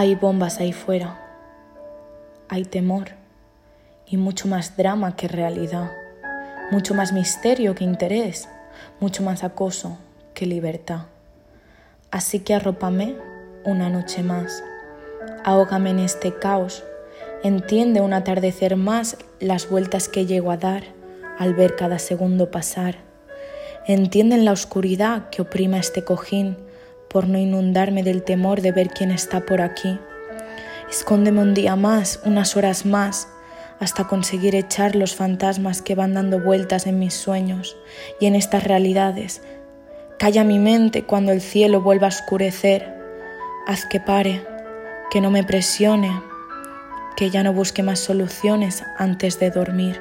Hay bombas ahí fuera, hay temor y mucho más drama que realidad, mucho más misterio que interés, mucho más acoso que libertad. Así que arrópame una noche más, ahógame en este caos, entiende un atardecer más las vueltas que llego a dar al ver cada segundo pasar. Entiende en la oscuridad que oprima este cojín por no inundarme del temor de ver quién está por aquí. Escóndeme un día más, unas horas más, hasta conseguir echar los fantasmas que van dando vueltas en mis sueños y en estas realidades. Calla mi mente cuando el cielo vuelva a oscurecer. Haz que pare, que no me presione, que ya no busque más soluciones antes de dormir.